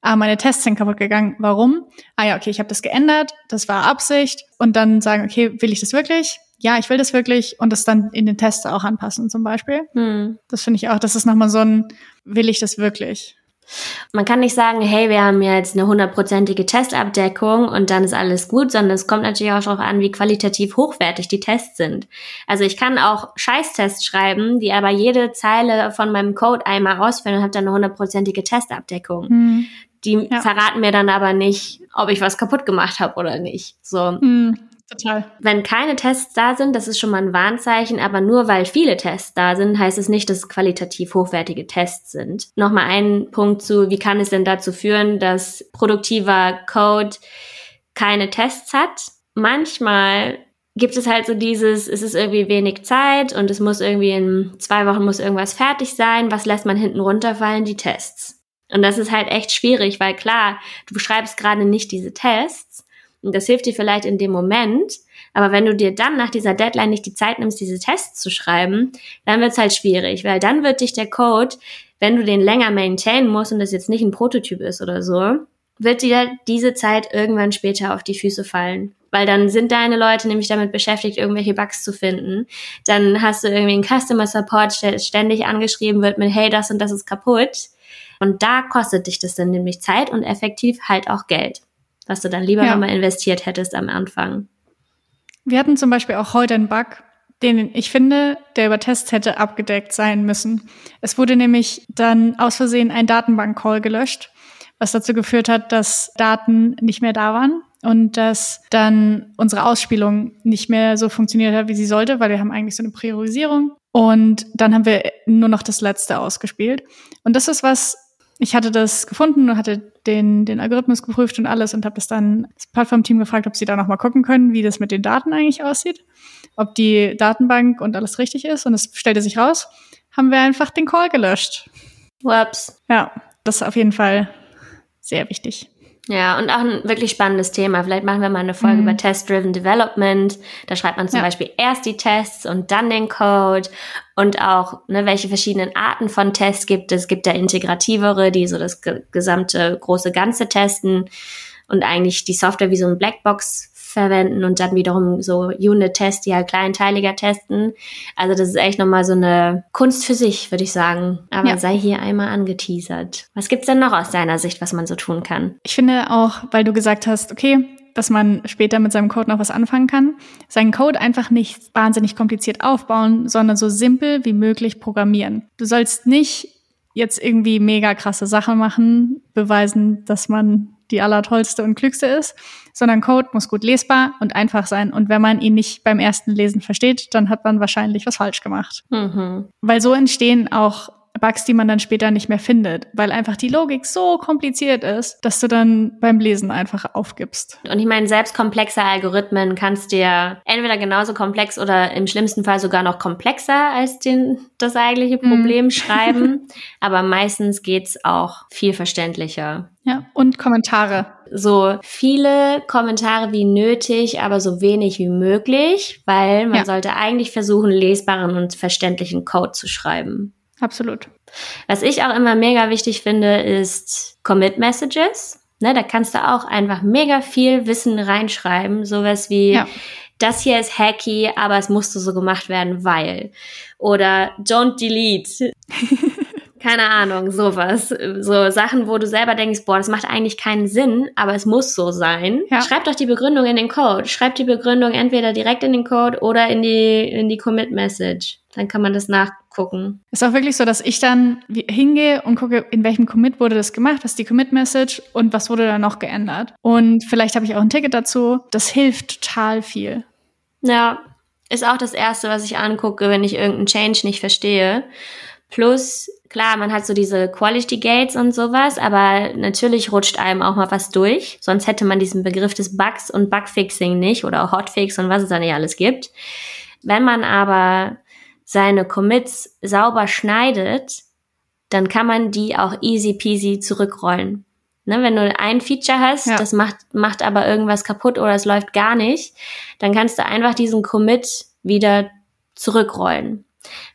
ah, meine Tests sind kaputt gegangen. Warum? Ah ja, okay, ich habe das geändert, das war Absicht. Und dann sagen, okay, will ich das wirklich? Ja, ich will das wirklich und das dann in den Tests auch anpassen zum Beispiel. Hm. Das finde ich auch, das ist nochmal so ein, will ich das wirklich? Man kann nicht sagen, hey, wir haben jetzt eine hundertprozentige Testabdeckung und dann ist alles gut, sondern es kommt natürlich auch darauf an, wie qualitativ hochwertig die Tests sind. Also ich kann auch Scheißtests schreiben, die aber jede Zeile von meinem Code einmal ausführen und habe dann eine hundertprozentige Testabdeckung. Mhm. Die ja. verraten mir dann aber nicht, ob ich was kaputt gemacht habe oder nicht. So. Mhm. Total. Wenn keine Tests da sind, das ist schon mal ein Warnzeichen, aber nur weil viele Tests da sind, heißt es nicht, dass es qualitativ hochwertige Tests sind. Nochmal ein Punkt zu, wie kann es denn dazu führen, dass produktiver Code keine Tests hat? Manchmal gibt es halt so dieses, es ist irgendwie wenig Zeit und es muss irgendwie in zwei Wochen muss irgendwas fertig sein. Was lässt man hinten runterfallen? Die Tests. Und das ist halt echt schwierig, weil klar, du schreibst gerade nicht diese Tests und das hilft dir vielleicht in dem Moment, aber wenn du dir dann nach dieser Deadline nicht die Zeit nimmst, diese Tests zu schreiben, dann wird es halt schwierig, weil dann wird dich der Code, wenn du den länger maintainen musst und das jetzt nicht ein Prototyp ist oder so, wird dir diese Zeit irgendwann später auf die Füße fallen. Weil dann sind deine Leute nämlich damit beschäftigt, irgendwelche Bugs zu finden. Dann hast du irgendwie einen Customer Support, der ständig angeschrieben wird mit, hey, das und das ist kaputt. Und da kostet dich das dann nämlich Zeit und effektiv halt auch Geld, was du dann lieber ja. nochmal investiert hättest am Anfang. Wir hatten zum Beispiel auch heute einen Bug, den ich finde, der über Tests hätte abgedeckt sein müssen. Es wurde nämlich dann aus Versehen ein Datenbank-Call gelöscht, was dazu geführt hat, dass Daten nicht mehr da waren und dass dann unsere Ausspielung nicht mehr so funktioniert hat, wie sie sollte, weil wir haben eigentlich so eine Priorisierung. Und dann haben wir nur noch das letzte ausgespielt. Und das ist was, ich hatte das gefunden und hatte den, den Algorithmus geprüft und alles und habe das dann das Plattformteam gefragt, ob sie da nochmal gucken können, wie das mit den Daten eigentlich aussieht, ob die Datenbank und alles richtig ist. Und es stellte sich raus, haben wir einfach den Call gelöscht. Whoops. Ja, das ist auf jeden Fall sehr wichtig. Ja, und auch ein wirklich spannendes Thema. Vielleicht machen wir mal eine Folge mhm. über Test-Driven Development. Da schreibt man zum ja. Beispiel erst die Tests und dann den Code und auch, ne, welche verschiedenen Arten von Tests gibt es. Es gibt da integrativere, die so das gesamte große Ganze testen und eigentlich die Software wie so ein Blackbox verwenden und dann wiederum so Unit-Tests, die halt kleinteiliger testen. Also das ist echt nochmal so eine Kunst für sich, würde ich sagen. Aber ja. sei hier einmal angeteasert. Was gibt's denn noch aus deiner Sicht, was man so tun kann? Ich finde auch, weil du gesagt hast, okay, dass man später mit seinem Code noch was anfangen kann. Seinen Code einfach nicht wahnsinnig kompliziert aufbauen, sondern so simpel wie möglich programmieren. Du sollst nicht jetzt irgendwie mega krasse Sachen machen, beweisen, dass man die allertollste und klügste ist, sondern Code muss gut lesbar und einfach sein. Und wenn man ihn nicht beim ersten Lesen versteht, dann hat man wahrscheinlich was falsch gemacht. Mhm. Weil so entstehen auch Bugs, die man dann später nicht mehr findet, weil einfach die Logik so kompliziert ist, dass du dann beim Lesen einfach aufgibst. Und ich meine, selbst komplexe Algorithmen kannst dir entweder genauso komplex oder im schlimmsten Fall sogar noch komplexer als den, das eigentliche mhm. Problem mm. schreiben. [laughs] Aber meistens geht's auch viel verständlicher. Ja, und Kommentare. So viele Kommentare wie nötig, aber so wenig wie möglich, weil man ja. sollte eigentlich versuchen, lesbaren und verständlichen Code zu schreiben. Absolut. Was ich auch immer mega wichtig finde, ist Commit Messages. Ne, da kannst du auch einfach mega viel Wissen reinschreiben. Sowas wie, ja. das hier ist hacky, aber es musste so gemacht werden, weil. Oder don't delete. Keine Ahnung, sowas. So Sachen, wo du selber denkst, boah, das macht eigentlich keinen Sinn, aber es muss so sein. Ja. Schreib doch die Begründung in den Code. Schreib die Begründung entweder direkt in den Code oder in die, in die Commit Message. Dann kann man das nachgucken. Ist auch wirklich so, dass ich dann hingehe und gucke, in welchem Commit wurde das gemacht, was ist die Commit Message und was wurde da noch geändert. Und vielleicht habe ich auch ein Ticket dazu. Das hilft total viel. Ja, ist auch das erste, was ich angucke, wenn ich irgendeinen Change nicht verstehe. Plus, klar, man hat so diese Quality Gates und sowas, aber natürlich rutscht einem auch mal was durch. Sonst hätte man diesen Begriff des Bugs und Bugfixing nicht oder Hotfix und was es da nicht alles gibt. Wenn man aber seine Commits sauber schneidet, dann kann man die auch easy peasy zurückrollen. Ne, wenn du ein Feature hast, ja. das macht, macht aber irgendwas kaputt oder es läuft gar nicht, dann kannst du einfach diesen Commit wieder zurückrollen.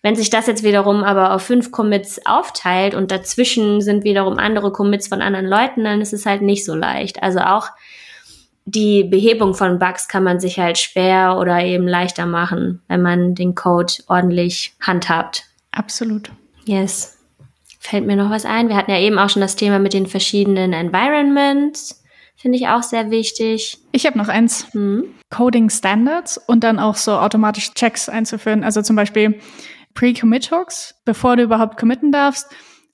Wenn sich das jetzt wiederum aber auf fünf Commits aufteilt und dazwischen sind wiederum andere Commits von anderen Leuten, dann ist es halt nicht so leicht. Also auch die Behebung von Bugs kann man sich halt schwer oder eben leichter machen, wenn man den Code ordentlich handhabt. Absolut. Yes. Fällt mir noch was ein? Wir hatten ja eben auch schon das Thema mit den verschiedenen Environments. Finde ich auch sehr wichtig. Ich habe noch eins. Hm? Coding Standards und dann auch so automatisch Checks einzuführen. Also zum Beispiel Pre-Commit-Hooks. Bevor du überhaupt committen darfst,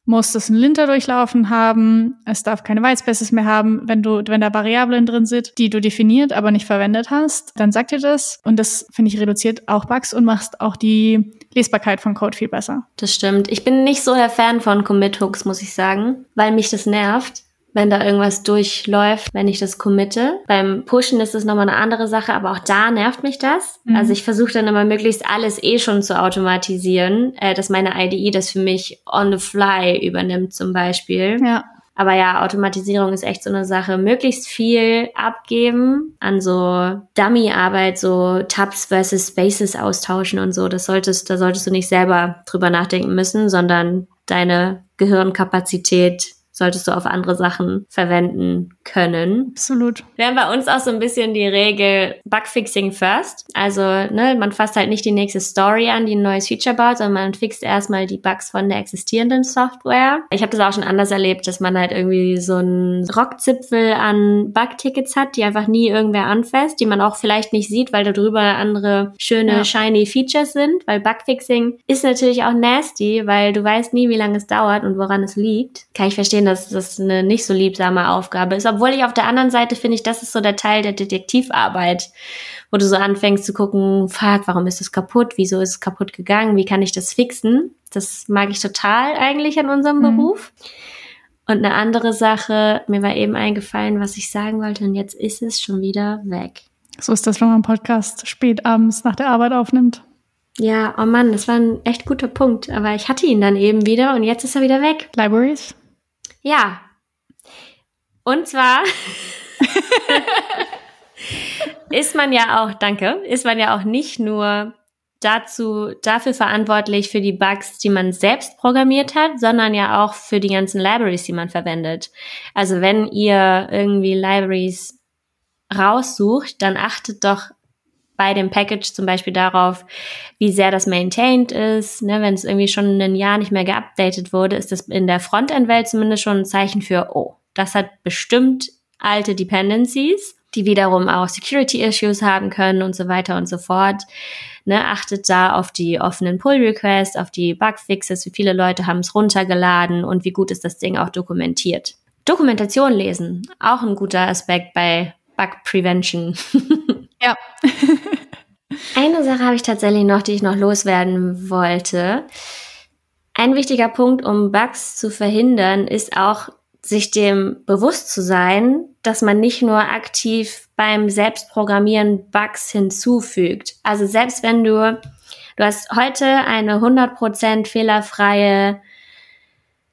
muss es einen Linter durchlaufen haben. Es darf keine Whitespaces mehr haben. Wenn du, wenn da Variablen drin sind, die du definiert, aber nicht verwendet hast, dann sagt dir das. Und das, finde ich, reduziert auch Bugs und macht auch die Lesbarkeit von Code viel besser. Das stimmt. Ich bin nicht so der Fan von Commit-Hooks, muss ich sagen, weil mich das nervt wenn da irgendwas durchläuft, wenn ich das committe. Beim Pushen ist es nochmal eine andere Sache, aber auch da nervt mich das. Mhm. Also ich versuche dann immer möglichst alles eh schon zu automatisieren, äh, dass meine IDE das für mich on the fly übernimmt zum Beispiel. Ja. Aber ja, Automatisierung ist echt so eine Sache. Möglichst viel abgeben an so Dummy-Arbeit, so Tabs versus Spaces austauschen und so. Das solltest, da solltest du nicht selber drüber nachdenken müssen, sondern deine Gehirnkapazität solltest du auf andere Sachen verwenden können. Absolut. Wir haben bei uns auch so ein bisschen die Regel Bugfixing first. Also, ne, man fasst halt nicht die nächste Story an, die ein neues Feature baut, sondern man fixt erstmal die Bugs von der existierenden Software. Ich habe das auch schon anders erlebt, dass man halt irgendwie so einen Rockzipfel an Bugtickets hat, die einfach nie irgendwer anfasst, die man auch vielleicht nicht sieht, weil da drüber andere schöne, ja. shiny Features sind, weil Bugfixing ist natürlich auch nasty, weil du weißt nie, wie lange es dauert und woran es liegt. Kann ich verstehen, dass das eine nicht so liebsame Aufgabe ist. Obwohl ich auf der anderen Seite finde ich, das ist so der Teil der Detektivarbeit, wo du so anfängst zu gucken, fuck, warum ist das kaputt? Wieso ist es kaputt gegangen? Wie kann ich das fixen? Das mag ich total eigentlich an unserem mhm. Beruf. Und eine andere Sache, mir war eben eingefallen, was ich sagen wollte und jetzt ist es schon wieder weg. So ist das, wenn man einen Podcast spät abends nach der Arbeit aufnimmt. Ja, oh Mann, das war ein echt guter Punkt. Aber ich hatte ihn dann eben wieder und jetzt ist er wieder weg. Libraries? Ja. Und zwar ist man ja auch, danke, ist man ja auch nicht nur dazu, dafür verantwortlich für die Bugs, die man selbst programmiert hat, sondern ja auch für die ganzen Libraries, die man verwendet. Also wenn ihr irgendwie Libraries raussucht, dann achtet doch bei dem Package zum Beispiel darauf, wie sehr das maintained ist. Ne, wenn es irgendwie schon ein Jahr nicht mehr geupdatet wurde, ist das in der Frontend-Welt zumindest schon ein Zeichen für, oh, das hat bestimmt alte Dependencies, die wiederum auch Security-Issues haben können und so weiter und so fort. Ne, achtet da auf die offenen Pull-Requests, auf die Bugfixes, wie viele Leute haben es runtergeladen und wie gut ist das Ding auch dokumentiert. Dokumentation lesen, auch ein guter Aspekt bei Bug Prevention. [laughs] Ja. [laughs] Eine Sache habe ich tatsächlich noch, die ich noch loswerden wollte. Ein wichtiger Punkt, um Bugs zu verhindern, ist auch, sich dem bewusst zu sein, dass man nicht nur aktiv beim Selbstprogrammieren Bugs hinzufügt. Also selbst wenn du, du hast heute eine 100% fehlerfreie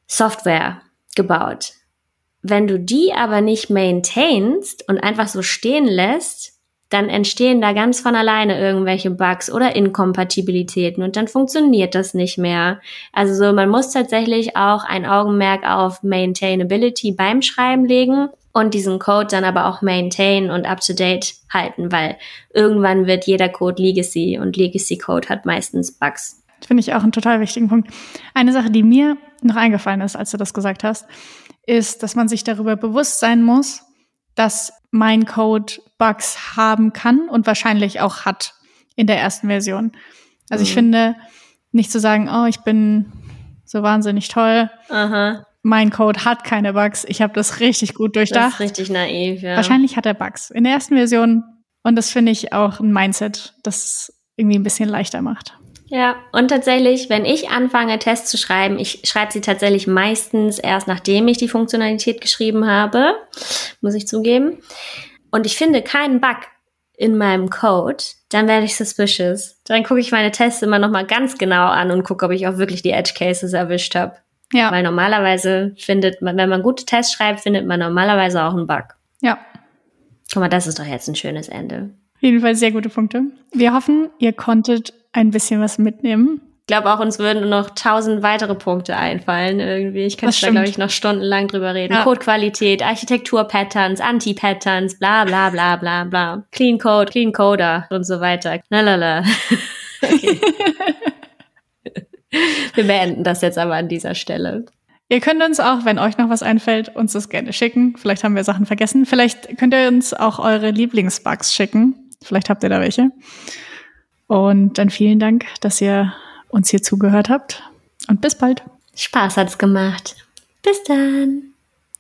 Software gebaut. Wenn du die aber nicht maintainst und einfach so stehen lässt, dann entstehen da ganz von alleine irgendwelche Bugs oder Inkompatibilitäten und dann funktioniert das nicht mehr. Also so, man muss tatsächlich auch ein Augenmerk auf Maintainability beim Schreiben legen und diesen Code dann aber auch maintain und up to date halten, weil irgendwann wird jeder Code Legacy und Legacy Code hat meistens Bugs. Finde ich auch einen total wichtigen Punkt. Eine Sache, die mir noch eingefallen ist, als du das gesagt hast, ist, dass man sich darüber bewusst sein muss, dass mein Code Bugs haben kann und wahrscheinlich auch hat in der ersten Version. Also mhm. ich finde, nicht zu sagen, oh, ich bin so wahnsinnig toll. Aha. Mein Code hat keine Bugs. Ich habe das richtig gut durchdacht. Das ist richtig naiv, ja. Wahrscheinlich hat er Bugs. In der ersten Version. Und das finde ich auch ein Mindset, das irgendwie ein bisschen leichter macht. Ja, und tatsächlich, wenn ich anfange, Tests zu schreiben, ich schreibe sie tatsächlich meistens erst nachdem ich die Funktionalität geschrieben habe, muss ich zugeben. Und ich finde keinen Bug in meinem Code, dann werde ich suspicious. Dann gucke ich meine Tests immer noch mal ganz genau an und gucke, ob ich auch wirklich die Edge Cases erwischt habe. Ja. Weil normalerweise findet man, wenn man gute Tests schreibt, findet man normalerweise auch einen Bug. Ja. Guck mal, das ist doch jetzt ein schönes Ende. Auf jeden Fall sehr gute Punkte. Wir hoffen, ihr konntet ein bisschen was mitnehmen. Ich glaube auch, uns würden noch tausend weitere Punkte einfallen irgendwie. Ich könnte da, glaube ich, noch stundenlang drüber reden. Ja. Codequalität, Architektur-Patterns, Anti-Patterns, bla bla bla bla bla. Clean Code, Clean Coder und so weiter. Lalala. [laughs] Okay. [laughs] Wir beenden das jetzt aber an dieser Stelle. Ihr könnt uns auch, wenn euch noch was einfällt, uns das gerne schicken. Vielleicht haben wir Sachen vergessen. Vielleicht könnt ihr uns auch eure Lieblingsbugs schicken. Vielleicht habt ihr da welche. Und dann vielen Dank, dass ihr uns hier zugehört habt. Und bis bald. Spaß hat's gemacht. Bis dann.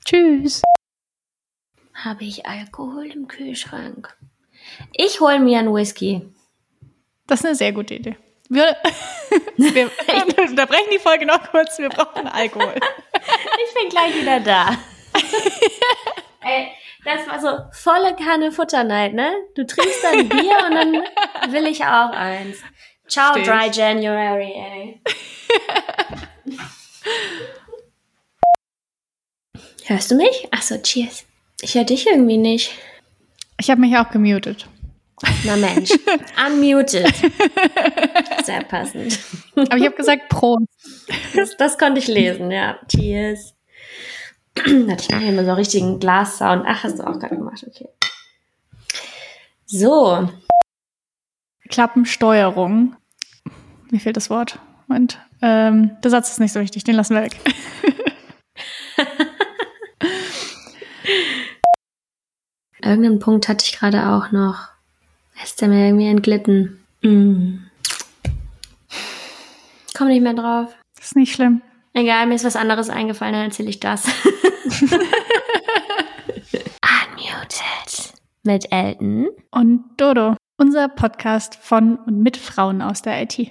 Tschüss. Habe ich Alkohol im Kühlschrank? Ich hole mir einen Whisky. Das ist eine sehr gute Idee. Wir, [laughs] wir unterbrechen die Folge noch kurz. Wir brauchen Alkohol. ich bin gleich wieder da. [laughs] Ey, das war so volle Kanne Futterneid, ne? Du trinkst dann [laughs] Bier und dann will ich auch eins. Ciao, Steht. Dry January, ey. [laughs] Hörst du mich? Achso, cheers. Ich höre dich irgendwie nicht. Ich habe mich auch gemutet. Na Mensch, [laughs] unmuted. Sehr passend. Aber ich habe gesagt Prost. Das, das konnte ich lesen, ja. Cheers. Warte, ich mache hier mal so einen richtigen Glas-Sound. Ach, hast du auch gerade gemacht, okay. So. Klappensteuerung. Mir fehlt das Wort. Und ähm, der Satz ist nicht so wichtig, den lassen wir weg. [laughs] Irgendeinen Punkt hatte ich gerade auch noch. Ist der mir irgendwie entglitten? Mm. Komm nicht mehr drauf. ist nicht schlimm. Egal, mir ist was anderes eingefallen, dann erzähle ich das. [laughs] Unmuted. Mit Elton. Und Dodo. Unser Podcast von und mit Frauen aus der IT.